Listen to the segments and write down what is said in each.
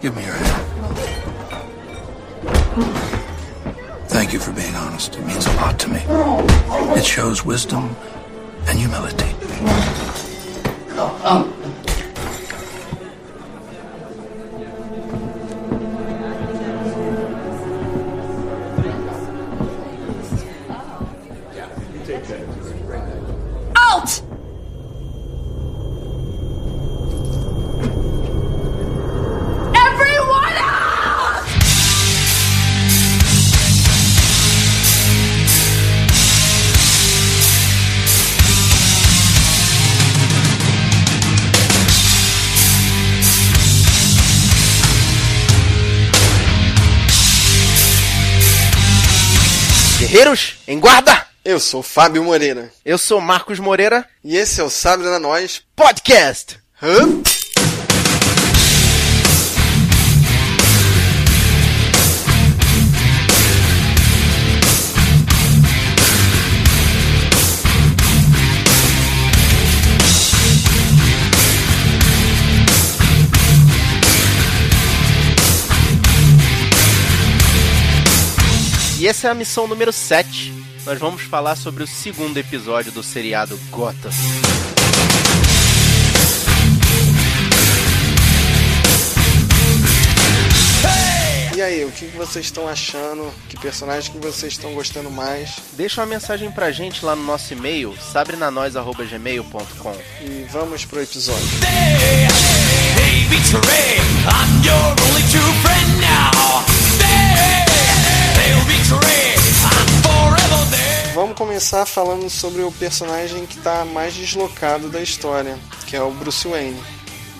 Give me your hand. Thank you for being honest. It means a lot to me. It shows wisdom and humility. Um, em guarda! Eu sou Fábio Moreira Eu sou Marcos Moreira, e esse é o Sabre na Nós. podcast! Hã? E essa é a missão número 7. Nós vamos falar sobre o segundo episódio do seriado Gotham. E aí, o que vocês estão achando? Que personagem que vocês estão gostando mais? Deixa uma mensagem pra gente lá no nosso e-mail, sabrenanois.gmail.com. E vamos pro episódio. Hey, Vamos começar falando sobre o personagem que tá mais deslocado da história, que é o Bruce Wayne.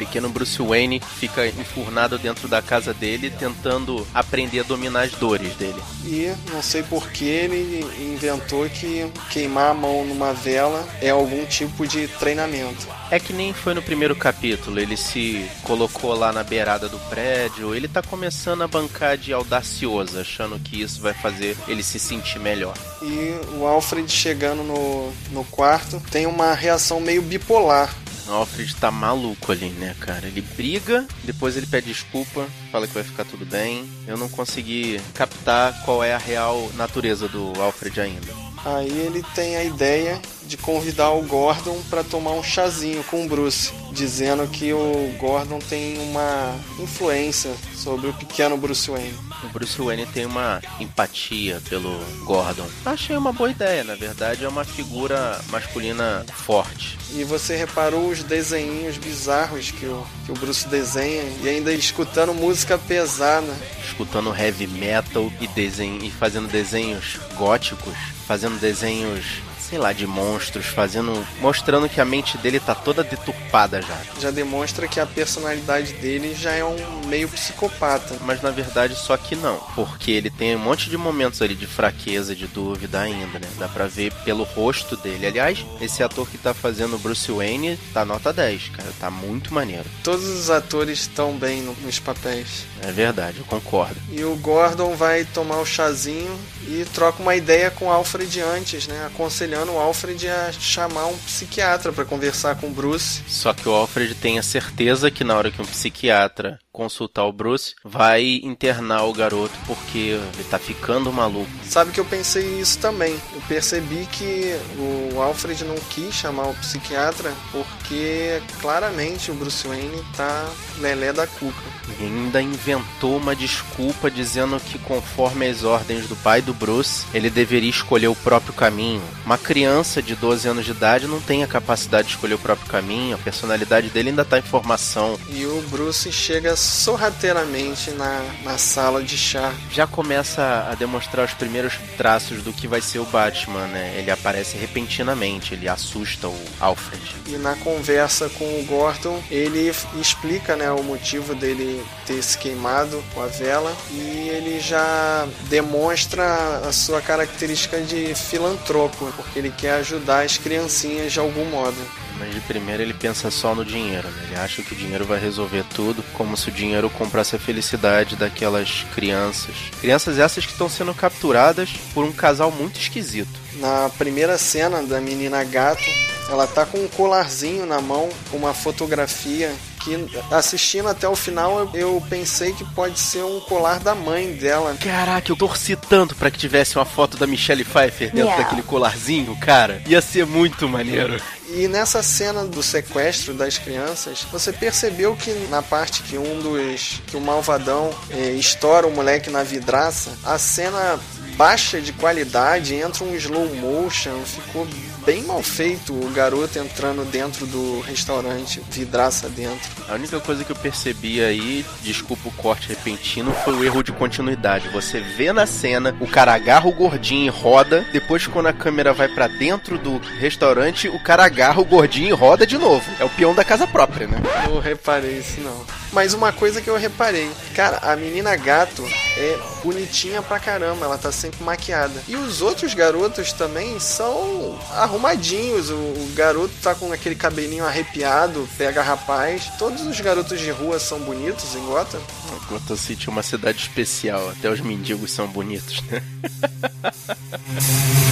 Pequeno Bruce Wayne fica enfurnado dentro da casa dele, tentando aprender a dominar as dores dele. E não sei por que ele inventou que queimar a mão numa vela é algum tipo de treinamento. É que nem foi no primeiro capítulo, ele se colocou lá na beirada do prédio, ele tá começando a bancar de audacioso, achando que isso vai fazer ele se sentir melhor. E o Alfred chegando no, no quarto tem uma reação meio bipolar. Alfred tá maluco ali, né, cara? Ele briga, depois ele pede desculpa, fala que vai ficar tudo bem. Eu não consegui captar qual é a real natureza do Alfred ainda. Aí ele tem a ideia de convidar o Gordon para tomar um chazinho com o Bruce, dizendo que o Gordon tem uma influência sobre o pequeno Bruce Wayne. O Bruce Wayne tem uma empatia pelo Gordon. Achei uma boa ideia, na verdade é uma figura masculina forte. E você reparou os desenhinhos bizarros que o, que o Bruce desenha e ainda escutando música pesada. Escutando heavy metal e, desenho, e fazendo desenhos góticos, fazendo desenhos, sei lá, de monstros, fazendo. mostrando que a mente dele tá toda deturpada já. Já demonstra que a personalidade dele já é um meio psicopata. Mas na verdade só que não, porque ele tem um monte de momentos ali de fraqueza, de dúvida ainda, né? Dá pra ver pelo rosto dele. Aliás, esse ator que tá fazendo o Bruce Wayne tá nota 10, cara, tá muito maneiro. Todos os atores estão bem no- nos papéis. É verdade, eu concordo. E o Gordon vai tomar o chazinho e troca uma ideia com o Alfred antes, né? Aconselhando o Alfred a chamar um psiquiatra para conversar com o Bruce. Só que o Alfred tem a certeza que na hora que um psiquiatra consultar o Bruce, vai internar o garoto porque ele tá ficando maluco. Sabe que eu pensei isso também. Eu percebi que o Alfred não quis chamar o psiquiatra porque claramente o Bruce Wayne tá lelé da cuca. E ainda inventou uma desculpa dizendo que, conforme as ordens do pai do Bruce, ele deveria escolher o próprio caminho. Uma criança de 12 anos de idade não tem a capacidade de escolher o próprio caminho, a personalidade dele ainda tá em formação. E o Bruce chega sorrateiramente na, na sala de chá. Já começa a demonstrar os primeiros traços do que vai ser o Batman, né? Ele aparece repentinamente, ele assusta o Alfred. E na conversa com o Gordon, ele explica né, o motivo dele ter se queimado com a vela e ele já demonstra a sua característica de filantropo, porque ele quer ajudar as criancinhas de algum modo. Mas de primeiro ele pensa só no dinheiro, né? Ele acha que o dinheiro vai resolver tudo, como se o dinheiro comprasse a felicidade daquelas crianças. Crianças essas que estão sendo capturadas por um casal muito esquisito. Na primeira cena da menina gato, ela tá com um colarzinho na mão, com uma fotografia que assistindo até o final eu, pensei que pode ser um colar da mãe dela. Caraca, eu torci tanto pra que tivesse uma foto da Michelle Pfeiffer dentro Yeah. daquele colarzinho, cara. Ia ser muito maneiro. E nessa cena do sequestro das crianças, você percebeu que na parte que um dos. que o malvadão eh, estoura o moleque na vidraça, a cena baixa de qualidade, entra um slow motion, ficou bem mal feito o garoto entrando dentro do restaurante, vidraça dentro. A única coisa que eu percebi aí, desculpa o corte repentino, foi o erro de continuidade. Você vê na cena, o cara agarra o gordinho e roda, depois quando a câmera vai pra dentro do restaurante, o cara agarra o gordinho e roda de novo. É o peão da casa própria, né? Eu reparei isso não. Mas uma coisa que eu reparei, cara, a menina gato é bonitinha pra caramba, ela tá sempre maquiada. E os outros garotos também são arrumadinhos. O, o garoto tá com aquele cabelinho arrepiado, pega rapaz. Todos os garotos de rua são bonitos em Gotham. Gotham City é uma cidade especial, até os mendigos são bonitos, né?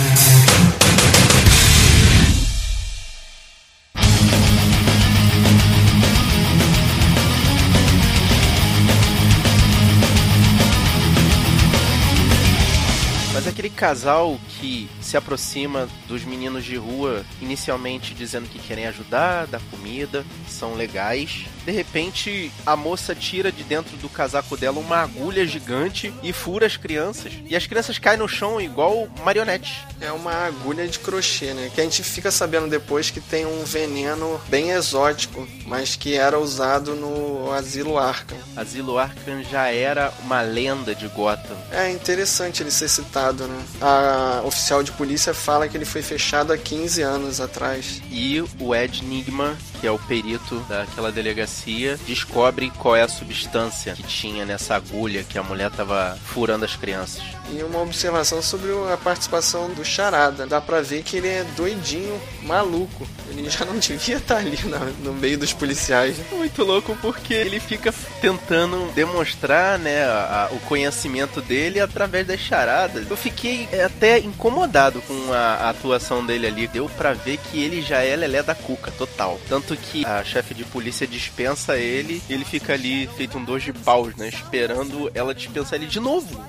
casal que se aproxima dos meninos de rua, inicialmente dizendo que querem ajudar, dar comida, são legais. De repente, a moça tira de dentro do casaco dela uma agulha gigante e fura as crianças. E as crianças caem no chão igual marionetes. É uma agulha de crochê, né? Que a gente fica sabendo depois que tem um veneno bem exótico, mas que era usado no Asilo Arkham. Asilo Arkham já era uma lenda de Gotham. É interessante ele ser citado, né? A oficial de polícia fala que ele foi fechado há 15 anos atrás. E o Ed Nigma, que é o perito daquela delegacia, descobre qual é a substância que tinha nessa agulha que a mulher tava furando as crianças. E uma observação sobre a participação do Charada. Dá pra ver que ele é doidinho, maluco. Ele já não devia estar ali no meio dos policiais. né? Muito louco porque ele fica tentando demonstrar, né, a- a- o conhecimento dele através das charadas. Eu fiquei é, até incomodado com a, a atuação dele ali. Deu pra ver que ele já é lelé da cuca, total. Tanto que a chefe de polícia dispensa ele e ele fica ali feito um dois de paus, né, esperando ela dispensar ele de novo.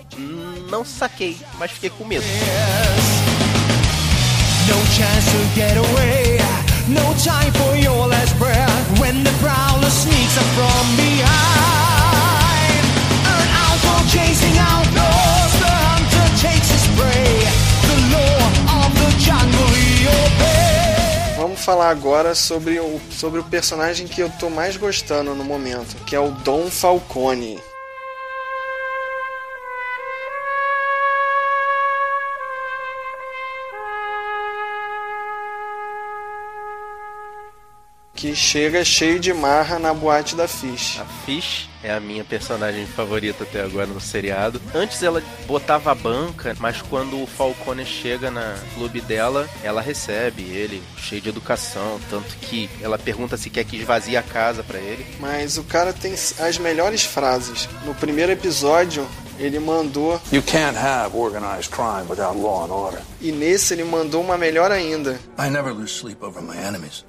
Não saquei, mas fiquei com medo. No chance to get away. No time for your last breath. When the prowler sneaks up from behind. An outlaw chasing outlaws. Falar agora sobre o, sobre o personagem que eu tô mais gostando no momento, que é o Dom Falcone. Que chega cheio de marra na boate da Fish. A Fish é a minha personagem favorita até agora no seriado. Antes ela botava a banca, mas quando o Falcone chega na clube dela, ela recebe ele, cheio de educação, tanto que ela pergunta se quer que esvazie a casa pra ele. Mas o cara tem as melhores frases. No primeiro episódio, ele mandou, You can't have organized crime without law and order. e nesse ele mandou uma melhor ainda. I never lose sleep over my enemies.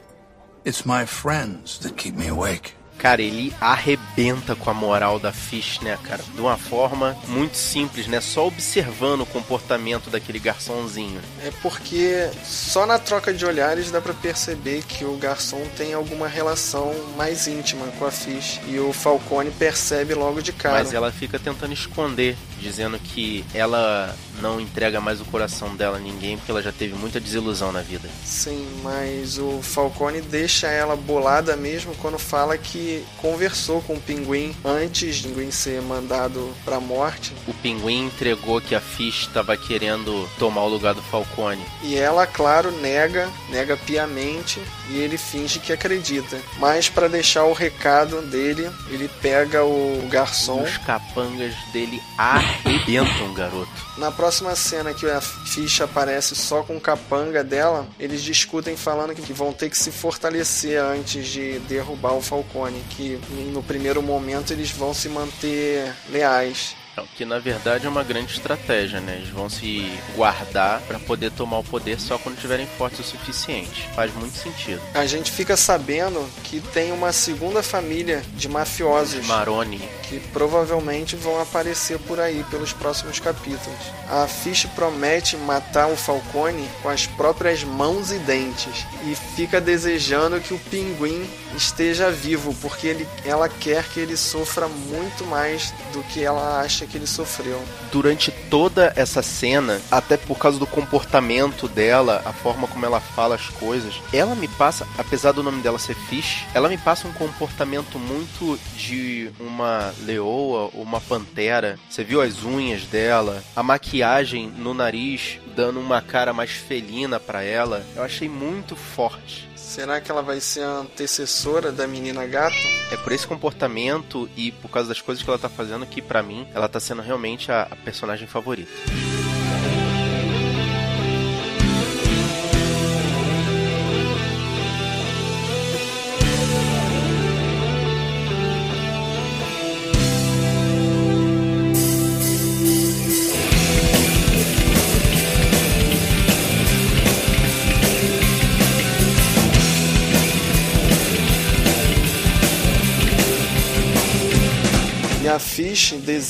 It's my friends that keep me awake. Cara, ele arrebenta com a moral da Fish, né, cara? De uma forma muito simples, né? Só observando o comportamento daquele garçomzinho. É porque só na troca de olhares dá pra perceber que o garçom tem alguma relação mais íntima com a Fish. E o Falcone percebe logo de cara. Mas ela fica tentando esconder, dizendo que ela não entrega mais o coração dela a ninguém porque ela já teve muita desilusão na vida. Sim, mas o Falcone deixa ela bolada mesmo quando fala que conversou com o Pinguim antes de Pinguim ser mandado pra morte. O pinguim entregou que a Fish estava querendo tomar o lugar do Falcone. E ela, claro, nega, nega piamente e ele finge que acredita. Mas para deixar o recado dele, ele pega o garçom. Os capangas dele arrebentam garoto. Na próxima cena que a ficha aparece só com o capanga dela, eles discutem falando que vão ter que se fortalecer antes de derrubar o Falcone, que no primeiro momento eles vão se manter leais. É, o que na verdade é uma grande estratégia, né? Eles vão se guardar para poder tomar o poder só quando tiverem fortes o suficiente. Faz muito sentido. A gente fica sabendo que tem uma segunda família de mafiosos Maroni. que provavelmente vão aparecer por aí pelos próximos capítulos. A Fish promete matar o Falcone com as próprias mãos e dentes e fica desejando que o pinguim esteja vivo, porque ele, ela quer que ele sofra muito mais do que ela acha que ele sofreu. Durante toda essa cena, até por causa do comportamento dela, a forma como ela fala as coisas, ela me passa, apesar do nome dela ser Fish, ela me passa um comportamento muito de uma leoa ou uma pantera. Você viu as unhas dela, a maquiagem no nariz dando uma cara mais felina pra ela. Eu achei muito forte. Será que ela vai ser a antecessora da menina gato? É por esse comportamento e por causa das coisas que ela tá fazendo que, pra mim, ela tá sendo realmente a, a personagem favorita.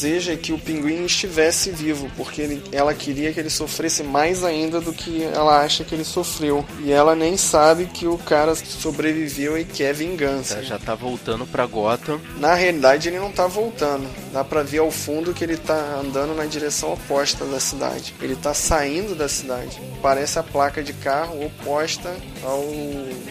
Deseja que o pinguim estivesse vivo, porque ele- ela queria que ele sofresse mais ainda do que ela acha que ele sofreu. E ela nem sabe que o cara sobreviveu e quer vingança. Ela já tá voltando pra Gotham. Na realidade, ele não tá voltando. Dá pra ver ao fundo que ele tá andando na direção oposta da cidade. Ele tá saindo da cidade. Parece a placa de carro oposta ao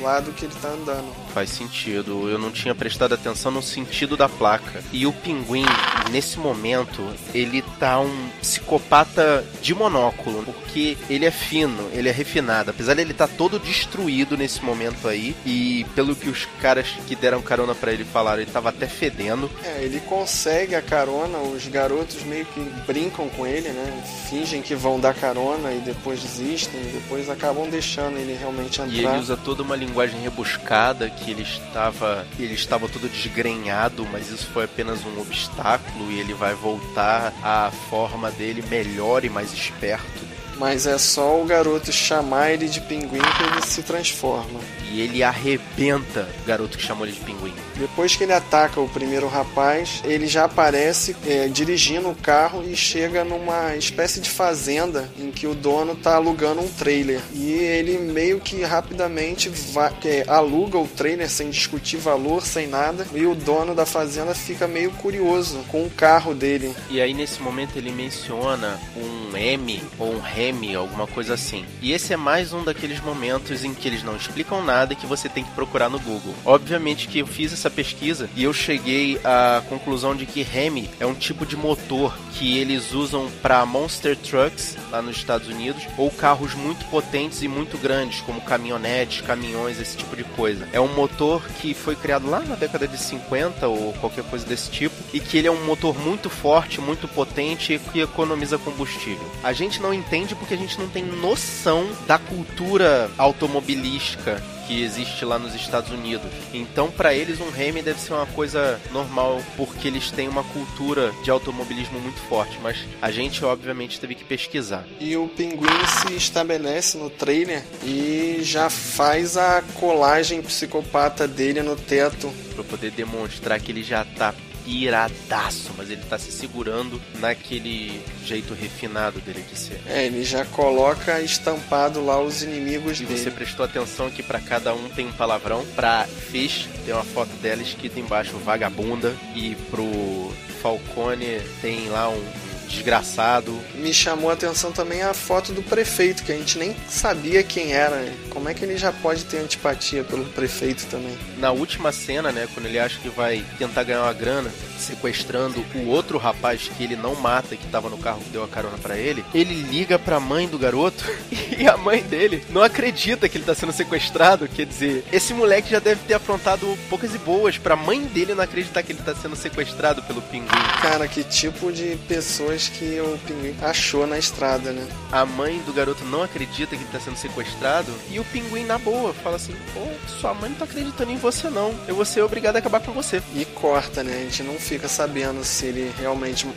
lado que ele tá andando. Faz sentido. Eu não tinha prestado atenção no sentido da placa. E o pinguim, nesse momento, ele tá um psicopata de monóculo. Porque ele é fino, ele é refinado. Apesar de ele estar todo destruído nesse momento aí. E pelo que os caras que deram carona pra ele falaram, ele tava até fedendo. É, ele consegue a carona, os garotos meio que brincam com ele, né? Fingem que vão dar carona e depois desistem, e depois acabam deixando ele realmente entrar. E ele usa toda uma linguagem rebuscada que ele estava ele estava todo desgrenhado, mas isso foi apenas um obstáculo e ele vai voltar à forma dele melhor e mais esperto. Mas é só o garoto chamar ele de pinguim que ele se transforma. E ele arrebenta o garoto que chamou ele de pinguim. Depois que ele ataca o primeiro rapaz, ele já aparece é, dirigindo o carro e chega numa espécie de fazenda em que o dono tá alugando um trailer. E ele meio que rapidamente va- é, aluga o trailer sem discutir valor, sem nada. E o dono da fazenda fica meio curioso com o carro dele. E aí nesse momento ele menciona um M ou um Remy, alguma coisa assim. E esse é mais um daqueles momentos em que eles não explicam nada que você tem que procurar no Google. Obviamente que eu fiz essa pesquisa e eu cheguei à conclusão de que Remy é um tipo de motor que eles usam para monster trucks lá nos Estados Unidos ou carros muito potentes e muito grandes, como caminhonetes, caminhões, esse tipo de coisa. É um motor que foi criado lá na década de 50 ou qualquer coisa desse tipo e que ele é um motor muito forte, muito potente e que economiza combustível. A gente não entende porque a gente não tem noção da cultura automobilística que existe lá nos Estados Unidos. Então, para eles, um Remy deve ser uma coisa normal, porque eles têm uma cultura de automobilismo muito forte. Mas a gente, obviamente, teve que pesquisar. E o pinguim se estabelece no trailer e já faz a colagem psicopata dele no teto. Pra poder demonstrar que ele já tá piradaço, mas ele tá se segurando naquele jeito refinado dele de ser. É, ele já coloca estampado lá os inimigos E dele. você prestou atenção que pra cada um tem um palavrão. Pra Fish tem uma foto dela escrita embaixo vagabunda. E pro Falcone tem lá um desgraçado. Me chamou a atenção também a foto do prefeito, que a gente nem sabia quem era. Como é que ele já pode ter antipatia pelo prefeito também? Na última cena, né, quando ele acha que vai tentar ganhar uma grana, sequestrando o outro rapaz que ele não mata, que tava no carro que deu a carona pra ele, ele liga pra mãe do garoto e a mãe dele não acredita que ele tá sendo sequestrado. Quer dizer, esse moleque já deve ter afrontado poucas e boas pra mãe dele não acreditar que ele tá sendo sequestrado pelo pinguim. Cara, que tipo de pessoas que o pinguim achou na estrada, né? A mãe do garoto não acredita que ele tá sendo sequestrado e o pinguim, na boa, fala assim: pô, sua mãe não tá acreditando em você não. Eu vou ser obrigado a acabar com você. E corta, né? A gente não fica sabendo se ele realmente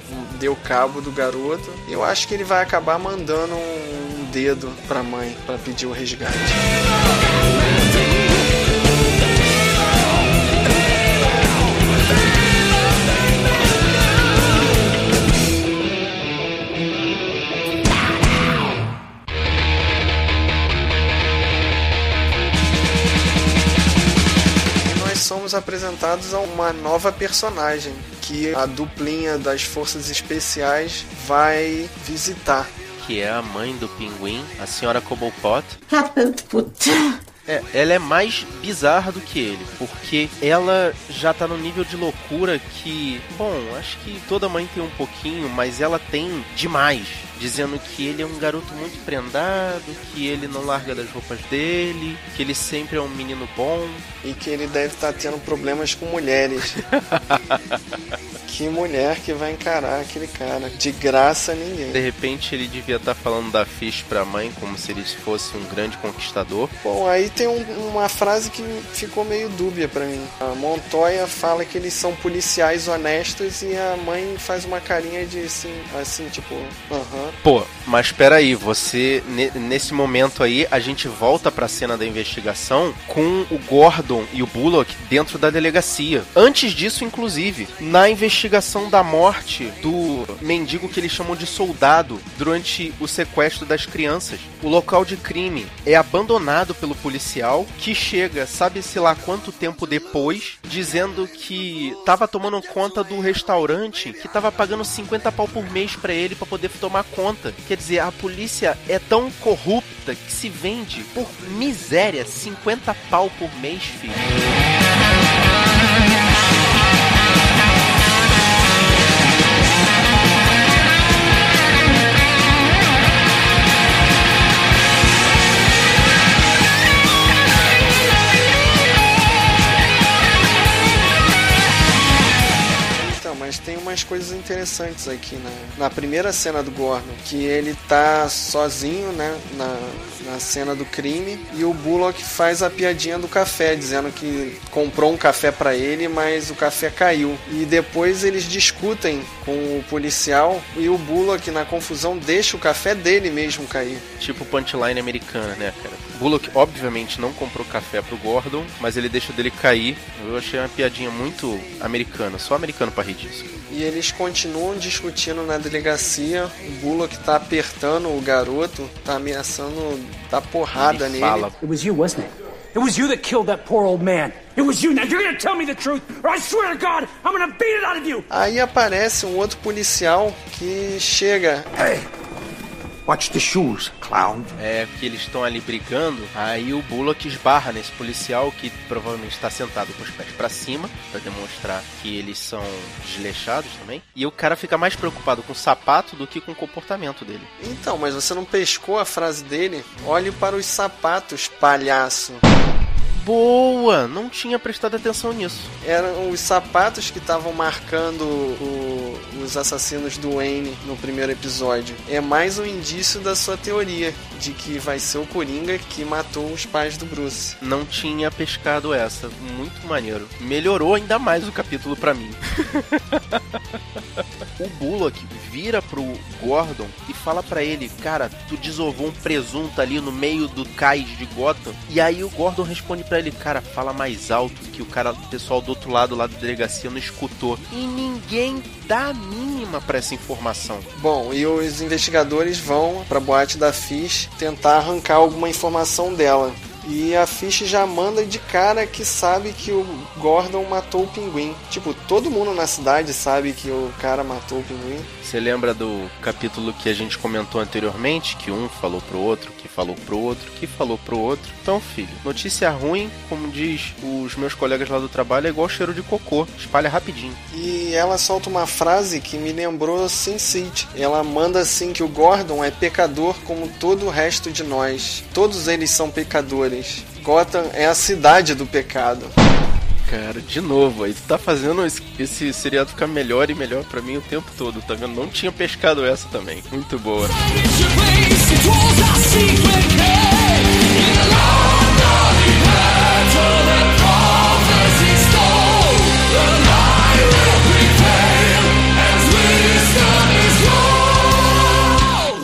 deu cabo do garoto. Eu acho que ele vai acabar mandando um dedo pra mãe para pedir o resgate. Apresentados a uma nova personagem que a duplinha das forças especiais vai visitar. Que é a mãe do pinguim, a senhora Cobblepot. Put. É, ela é mais bizarra do que ele, porque ela já tá no nível de loucura que, bom, acho que toda mãe tem um pouquinho, mas ela tem demais, dizendo que ele é um garoto muito prendado, que ele não larga das roupas dele, que ele sempre é um menino bom. E que ele deve estar tendo problemas com mulheres. que mulher que vai encarar aquele cara? De graça ninguém. De repente ele devia estar falando da Fish pra mãe como se ele fosse um grande conquistador. Bom, aí tem um- uma frase que ficou meio dúbia pra mim. A Montoya fala que eles são policiais honestos e a mãe faz uma carinha de assim, assim tipo, aham. Pô, mas peraí, você ne- nesse momento aí a gente volta pra cena da investigação com o Gordon e o Bullock dentro da delegacia. Antes disso, inclusive, na investigação da morte do mendigo que eles chamam de soldado durante o sequestro das crianças. O local de crime é abandonado pelo policial que chega, sabe-se lá quanto tempo depois, dizendo que tava tomando conta do restaurante que tava pagando 50 pau por mês pra ele pra poder tomar conta. Quer dizer, a polícia é tão corrupta que se vende por miséria 50 pau por mês, filho. Coisas interessantes aqui na, na primeira cena do Gordon, que ele tá sozinho, né, na, na cena do crime, e o Bullock faz a piadinha do café, dizendo que comprou um café pra ele, mas o café caiu. E depois eles discutem com o policial e o Bullock, na confusão, deixa o café dele mesmo cair. Tipo punchline americana, né, cara? Bullock, obviamente, não comprou café pro Gordon, mas ele deixa dele cair. Eu achei uma piadinha muito americana, só americano pra rir disso. E eles continuam discutindo na delegacia. O Bullock tá apertando o garoto, tá ameaçando dar porrada Ele nele. fala, It was you, wasn't it? It was you that killed that poor old man. It was you. Now you're gonna tell me the truth, or I swear to God, I'm gonna beat it out of you. Aí aparece um outro policial que chega. Hey, watch the shoes, clown. é que eles estão ali brigando, aí o Bullock esbarra nesse policial que provavelmente está sentado com os pés pra cima, pra demonstrar que eles são desleixados também. E o cara fica mais preocupado com o sapato do que com o comportamento dele. Então, mas você não pescou a frase dele? Olhe para os sapatos, palhaço. Boa! Não tinha prestado atenção nisso. Eram os sapatos que estavam marcando o- os assassinos do Wayne no primeiro episódio. É mais um indício da sua teoria de que vai ser o Coringa que matou os pais do Bruce. Não tinha pescado essa. Muito maneiro. Melhorou ainda mais o capítulo pra mim. o Bullock vira pro Gordon e fala pra ele: Cara, tu desovou um presunto ali no meio do cais de Gotham. E aí o Gordon responde pra ele: Cara, fala mais alto que o cara, o pessoal do outro lado lá da delegacia não escutou. E ninguém dá mínima pra essa informação. Bom, e os investigadores vão pra boate da Fish tentar arrancar alguma informação dela. E a Fish já manda de cara que sabe que o Gordon matou o pinguim. Tipo, todo mundo na cidade sabe que o cara matou o pinguim. Você lembra do capítulo que a gente comentou anteriormente? Que um falou pro outro, que falou pro outro, que falou pro outro. Então, filho, notícia ruim, como diz os meus colegas lá do trabalho, é igual cheiro de cocô. Espalha rapidinho. E ela solta uma frase que me lembrou Sin City. Ela manda assim que o Gordon é pecador como todo o resto de nós. Todos eles são pecadores. Gotham é a cidade do pecado. Cara, de novo. Aí tá fazendo esse, seriado ficar melhor e melhor pra mim o tempo todo, tá vendo? Não tinha pescado essa também. Muito boa.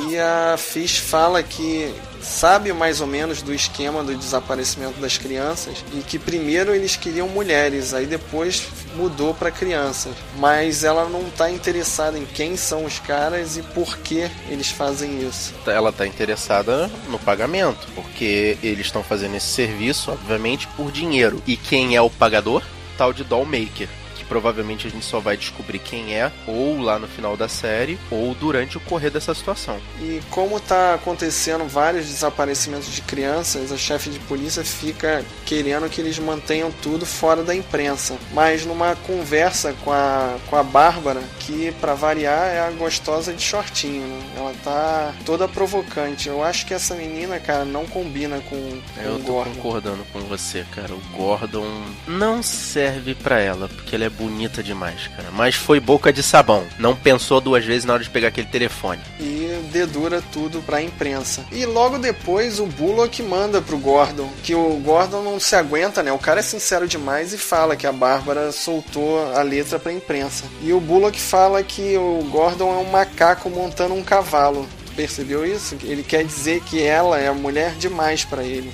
E a Fish fala que sabe mais ou menos do esquema do desaparecimento das crianças e que primeiro eles queriam mulheres, aí depois mudou para crianças. Mas ela não tá interessada em quem são os caras e por que eles fazem isso. Ela tá interessada no pagamento, porque eles estão fazendo esse serviço, obviamente, por dinheiro. E quem é o pagador? Tal de Dollmaker. Que provavelmente a gente só vai descobrir quem é, ou lá no final da série, ou durante o correr dessa situação. E como tá acontecendo vários desaparecimentos de crianças, a chefe de polícia fica querendo que eles mantenham tudo fora da imprensa. Mas numa conversa com a, com a Bárbara, que para variar é a gostosa de shortinho, né? Ela tá toda provocante. Eu acho que essa menina, cara, não combina com, com Eu o tô Gordon. concordando com você, cara. O Gordon não serve pra ela, porque ela é bonita demais, cara. Mas foi boca de sabão. Não pensou duas vezes na hora de pegar aquele telefone. e dedura tudo pra imprensa. E logo depois o Bullock manda pro Gordon que o Gordon não se aguenta, né? O cara é sincero demais e fala que a Bárbara soltou a letra pra imprensa. E o Bullock fala que o Gordon é um macaco montando um cavalo. Percebeu isso? Ele quer dizer que ela é mulher demais pra ele.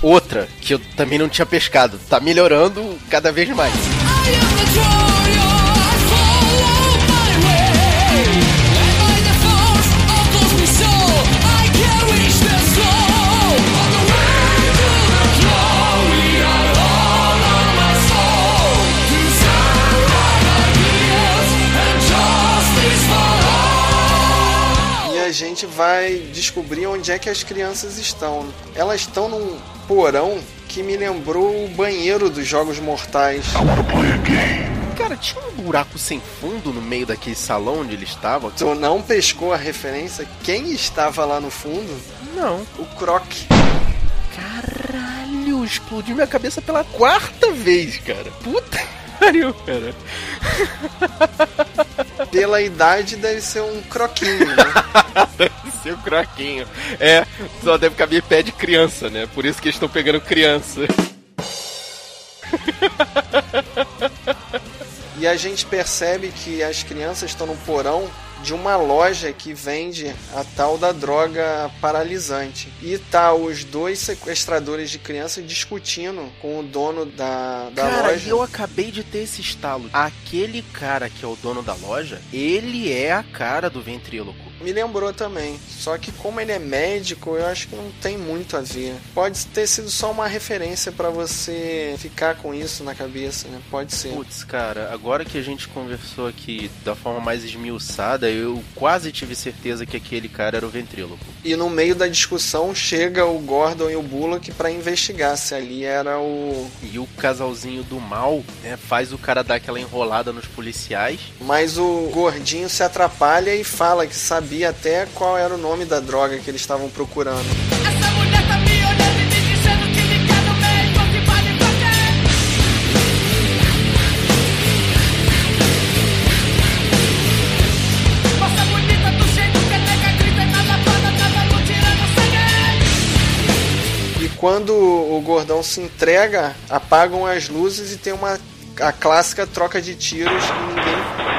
Outra, que eu também não tinha pescado. Tá melhorando cada vez mais. A gente vai descobrir onde é que as crianças estão. Elas estão num porão que me lembrou o banheiro dos Jogos Mortais. Cara, tinha um buraco sem fundo no meio daquele salão onde ele estava? Tu não pescou a referência? Quem estava lá no fundo? Não. O Croc. Caralho, explodiu minha cabeça pela quarta vez, cara. Puta pariu, cara. Pela idade deve ser um croquinho, né? Deve ser o croquinho. É, só deve caber pé de criança, né? Por isso que eles estão pegando criança. E a gente percebe que as crianças estão no porão de uma loja que vende a tal da droga paralisante. E tá os dois sequestradores de crianças discutindo com o dono da, da cara, loja. eu acabei de ter esse estalo. Aquele cara que é o dono da loja, ele é a cara do ventríloco. Me lembrou também. Só que como ele é médico, eu acho que não tem muito a ver. Pode ter sido só uma referência pra você ficar com isso na cabeça, né? Pode ser. Putz, cara, agora que a gente conversou aqui da forma mais esmiuçada, eu quase tive certeza que aquele cara era o ventríloco. E no meio da discussão chega o Gordon e o Bullock pra investigar se ali era o. E o casalzinho do mal, né, faz o cara dar aquela enrolada nos policiais. Mas o gordinho se atrapalha e fala que sabia até qual era o nome da droga que eles estavam procurando. Essa mulher tá me olhando e me dizendo que me quer no meio, que vale qualquer. Moça bonita do jeito que nega grita na lavada, cada um tirando sangue. E quando o gordão se entrega, apagam as luzes e tem uma a clássica troca de tiros e ninguém,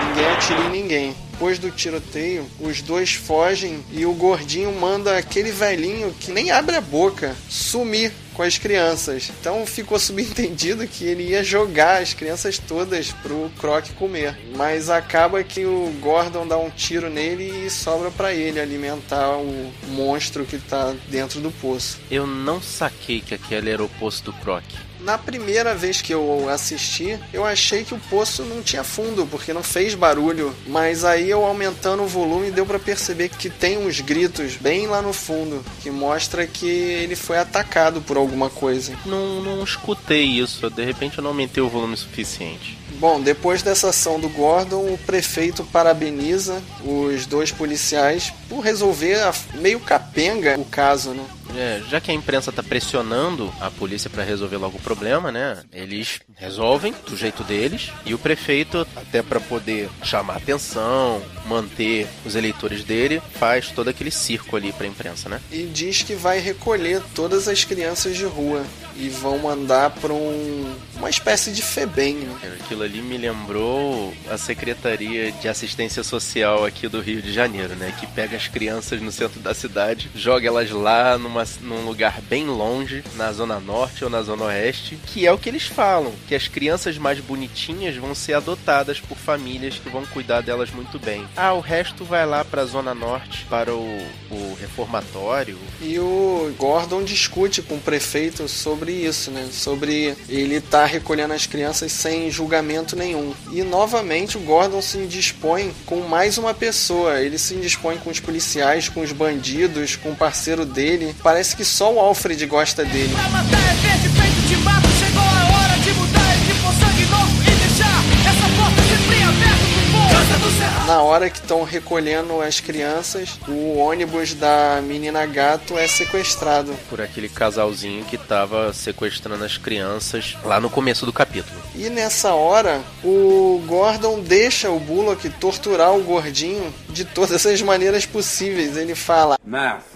ninguém atira em ninguém. Depois do tiroteio, os dois fogem e o gordinho manda aquele velhinho que nem abre a boca sumir com as crianças. Então ficou subentendido que ele ia jogar as crianças todas pro Croc comer. Mas acaba que o Gordon dá um tiro nele e sobra pra ele alimentar o monstro que tá dentro do poço. Eu não saquei que aquele era o poço do Croc. Na primeira vez que eu assisti, eu achei que o poço não tinha fundo, porque não fez barulho. Mas aí eu aumentando o volume deu pra perceber que tem uns gritos bem lá no fundo, que mostra que ele foi atacado por alguma coisa. Não, não escutei isso, de repente eu não aumentei o volume suficiente. Bom, depois dessa ação do Gordon, o prefeito parabeniza os dois policiais por resolver meio capenga o caso, né? É, já que a imprensa tá pressionando a polícia para resolver logo o problema, né? Eles resolvem do jeito deles e o prefeito, até para poder chamar atenção, manter os eleitores dele, faz todo aquele circo ali pra imprensa, né? E diz que vai recolher todas as crianças de rua e vão mandar para um, uma espécie de FEBEM. Né? Aquilo ali me lembrou a Secretaria de Assistência Social aqui do Rio de Janeiro, né? Que pega as crianças no centro da cidade, joga elas lá numa, num lugar bem longe, na zona norte ou na zona oeste, que é o que eles falam, que as crianças mais bonitinhas vão ser adotadas por famílias que vão cuidar delas muito bem. Ah, o resto vai lá para a zona norte, para o, o reformatório. E o Gordon discute com o prefeito sobre isso, né? Sobre ele estar tá recolhendo as crianças sem julgamento nenhum. E novamente o Gordon se indispõe com mais uma pessoa. Ele se indispõe com os policiais, com os bandidos, com o parceiro dele. Parece que só o Alfred gosta dele. Pra matar é verde, peito de mato, chegou a hora de mudar e de pôr sangue novo e deixar essa porta sempre aberta pro povo. Cansa do cerrado. Na hora que estão recolhendo as crianças, o ônibus da menina gato é sequestrado. Por aquele casalzinho que tava sequestrando as crianças lá no começo do capítulo. E nessa hora, o Gordon deixa o Bullock torturar o gordinho de todas as maneiras possíveis. Ele fala. Math.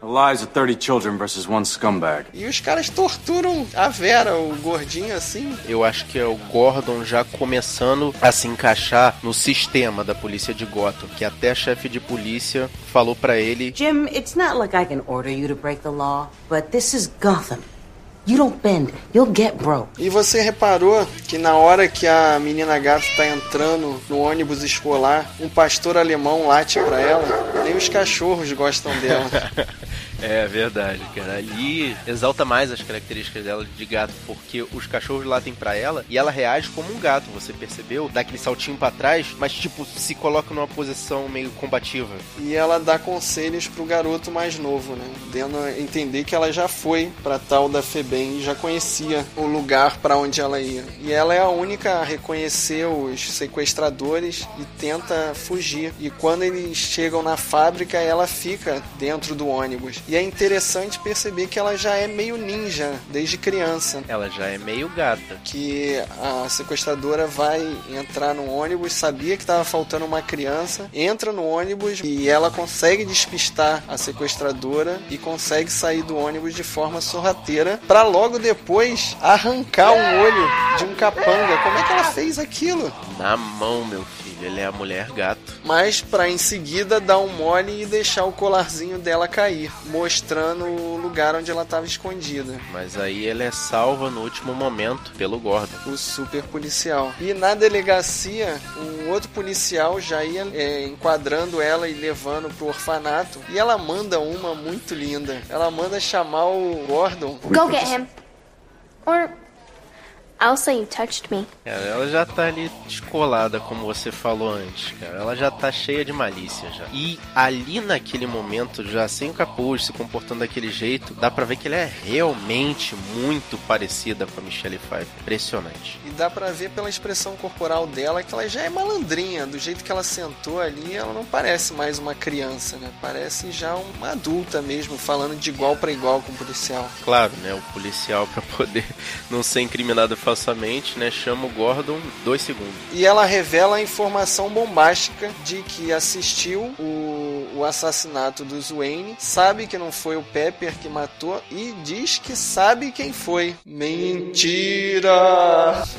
The lives of 30 children versus one scumbag. E os caras torturam a Vera, o gordinho assim. Eu acho que é o Gordon já começando a se encaixar no sistema da polícia de Gotham, que até a chefe de polícia falou pra ele Jim, it's not like I can order you to break the law, but this is Gotham. You don't bend, you'll get broke. E você reparou que na hora que a menina gato tá entrando no ônibus escolar, um pastor alemão late pra ela? Nem os cachorros gostam dela. É verdade, cara. Ali exalta mais as características dela de gato, porque os cachorros latem pra ela e ela reage como um gato, você percebeu? Dá aquele saltinho pra trás, mas tipo, se coloca numa posição meio combativa. E ela dá conselhos pro garoto mais novo, né? Dando a entender que ela já foi pra tal da Febem e já conhecia o lugar pra onde ela ia. E ela é a única a reconhecer os sequestradores e tenta fugir. E quando eles chegam na fábrica, ela fica dentro do ônibus. E é interessante perceber que ela já é meio ninja desde criança. Ela já é meio gata. Que a sequestradora vai entrar no ônibus, sabia que estava faltando uma criança, entra no ônibus e ela consegue despistar a sequestradora e consegue sair do ônibus de forma sorrateira para logo depois arrancar um olho de um capanga. Como é que ela fez aquilo? Na mão, meu filho. Ele é a mulher gato. Mas para em seguida dar um mole e deixar o colarzinho dela cair, mostrando o lugar onde ela estava escondida. Mas aí ela é salva no último momento pelo Gordon. O super policial. E na delegacia, um outro policial já ia é, enquadrando ela e levando pro orfanato. E ela manda uma muito linda. Ela manda chamar o Gordon. Go get him. Or I'll say you touched me. Cara, ela já tá ali descolada, como você falou antes, cara. Ela já tá cheia de malícia já. E ali naquele momento, já sem o capuz, se comportando daquele jeito, dá pra ver que ela é realmente muito parecida com a Michelle Pfeiffer. Impressionante. E dá pra ver pela expressão corporal dela que ela já é malandrinha. Do jeito que ela sentou ali, ela não parece mais uma criança, né? Parece já uma adulta mesmo, falando de igual para igual com o policial. Claro, né? O policial, pra poder não ser incriminado falsamente, né? Chama o Gordon dois segundos. E ela revela a informação bombástica de que assistiu o, o assassinato dos Wayne, sabe que não foi o Pepper que matou e diz que sabe quem foi. Mentira!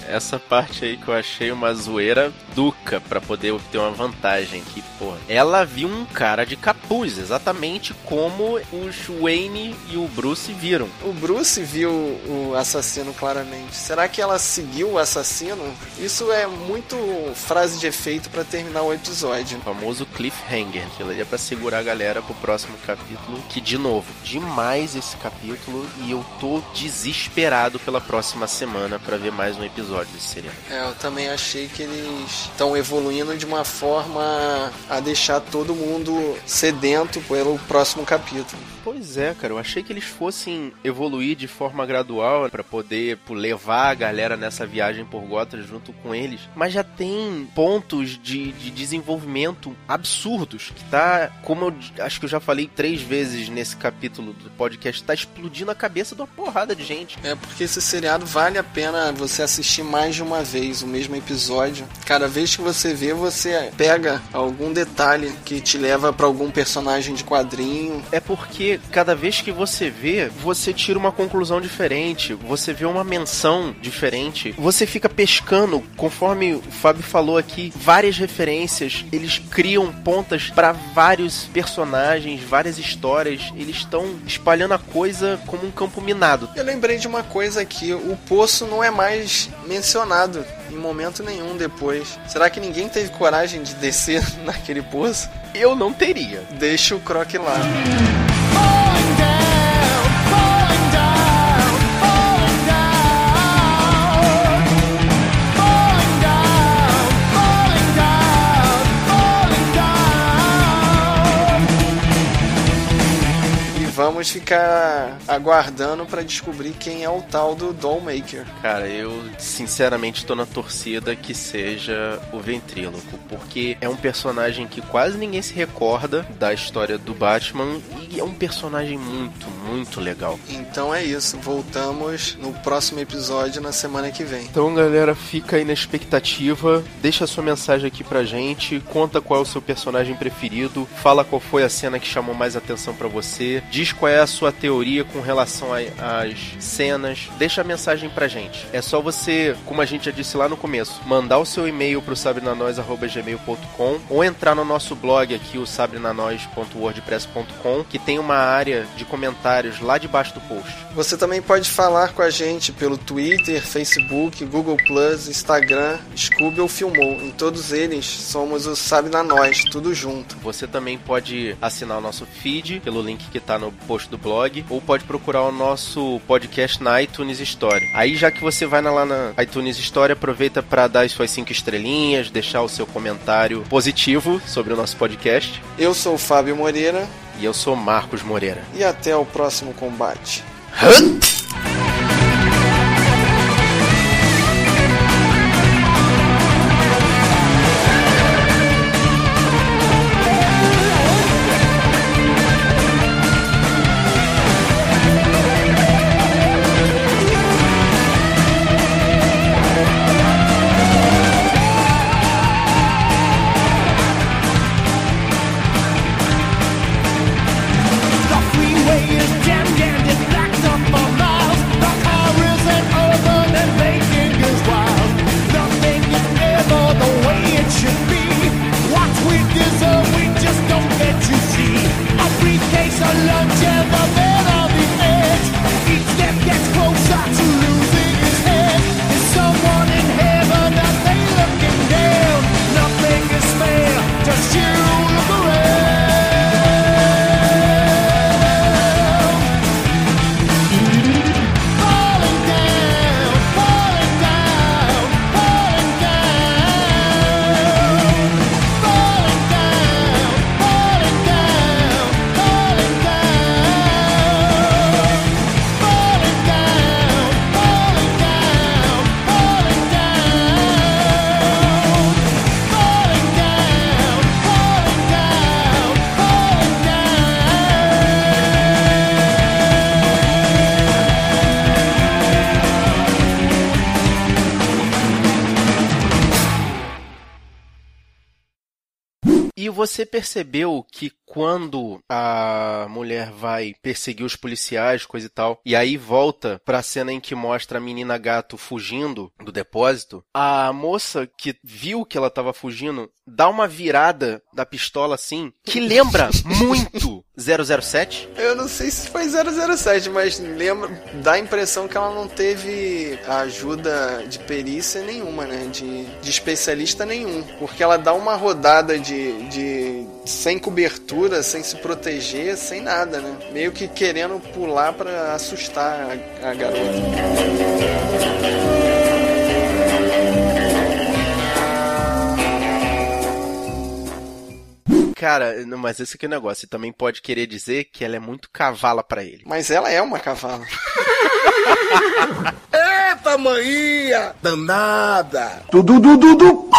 Essa parte aí que eu achei uma zoeira duca pra poder obter uma vantagem. Que, porra, ela viu um cara de capuz, exatamente como os Wayne e o Bruce viram. O Bruce viu o assassino claramente. Será que ela seguiu o assassino? Isso é muito frase de efeito pra terminar o episódio. O famoso cliffhanger, que ela ia pra segurar a galera pro próximo capítulo. Que, de novo, demais esse capítulo e eu tô desesperado pela próxima semana pra ver mais um episódio desse seriado. É, eu também achei que eles estão evoluindo de uma forma a deixar todo mundo sedento pelo próximo capítulo. Pois é, cara, eu achei que eles fossem evoluir de forma gradual pra poder pô, levar a galera nessa viagem por Gotham junto com eles, mas já tem pontos de, de desenvolvimento absurdos que tá como eu acho que eu já falei três vezes nesse capítulo do podcast, tá explodindo a cabeça de uma porrada de gente. É porque esse seriado vale a pena você assistir mais de uma vez o mesmo episódio. Cada vez que você vê, você pega algum detalhe que te leva pra algum personagem de quadrinho. É porque cada vez que você vê, você tira uma conclusão diferente, você vê uma menção diferente, você fica pescando, conforme o Fábio falou aqui, várias referências, eles criam pontas pra vários personagens, várias histórias, eles estão espalhando a coisa como um campo minado. Eu lembrei de uma coisa aqui: o poço não é mais mencionado em momento nenhum depois. Será que ninguém teve coragem de descer naquele poço? Eu não teria. Deixa o Croc lá. Vamos ficar aguardando pra descobrir quem é o tal do Dollmaker. Cara, eu sinceramente tô na torcida que seja o Ventríloco, porque é um personagem que quase ninguém se recorda da história do Batman e é um personagem muito, muito legal. Então é isso, voltamos no próximo episódio na semana que vem. Então, galera, fica aí na expectativa. Deixa a sua mensagem aqui pra gente. Conta qual é o seu personagem preferido. Fala qual foi a cena que chamou mais atenção pra você. Diz qual é a sua teoria com relação às cenas. Deixa a mensagem pra gente. É só você, como a gente já disse lá no começo, mandar o seu e-mail pro sabrenanois.gmail.com ou entrar no nosso blog aqui, o sabrenanois.wordpress.com, que tem uma área de comentários lá debaixo do post. Você também pode falar com a gente pelo Twitter, Facebook, Google Plus, Instagram, Scooby ou Filmou. Em todos eles somos o Sabe na Nós, tudo junto. Você também pode assinar o nosso feed pelo link que tá no post do blog, ou pode procurar o nosso podcast na iTunes Store. Aí já que você vai lá na iTunes Store, aproveita para dar as suas cinco estrelinhas, deixar o seu comentário positivo sobre o nosso podcast. Eu sou o Fábio Moreira E eu sou Marcos Moreira. e até o próximo combate. The E você percebeu que quando a mulher vai perseguir os policiais, coisa e tal, e aí volta pra cena em que mostra a menina gato fugindo do depósito, a moça que viu que ela tava fugindo dá uma virada da pistola assim, que lembra muito 007. Eu não sei se foi 007, mas lembra, dá a impressão que ela não teve ajuda de perícia nenhuma, né? De, de especialista nenhum. Porque ela dá uma rodada de, de. Sem cobertura, sem se proteger, sem nada, né? Meio que querendo pular pra assustar a, a garota. Cara, não, mas esse aqui é o negócio. Você também pode querer dizer que ela é muito cavala pra ele. Mas ela é uma cavala. Eita, manhia! Danada! Dudu, dudu, dudu!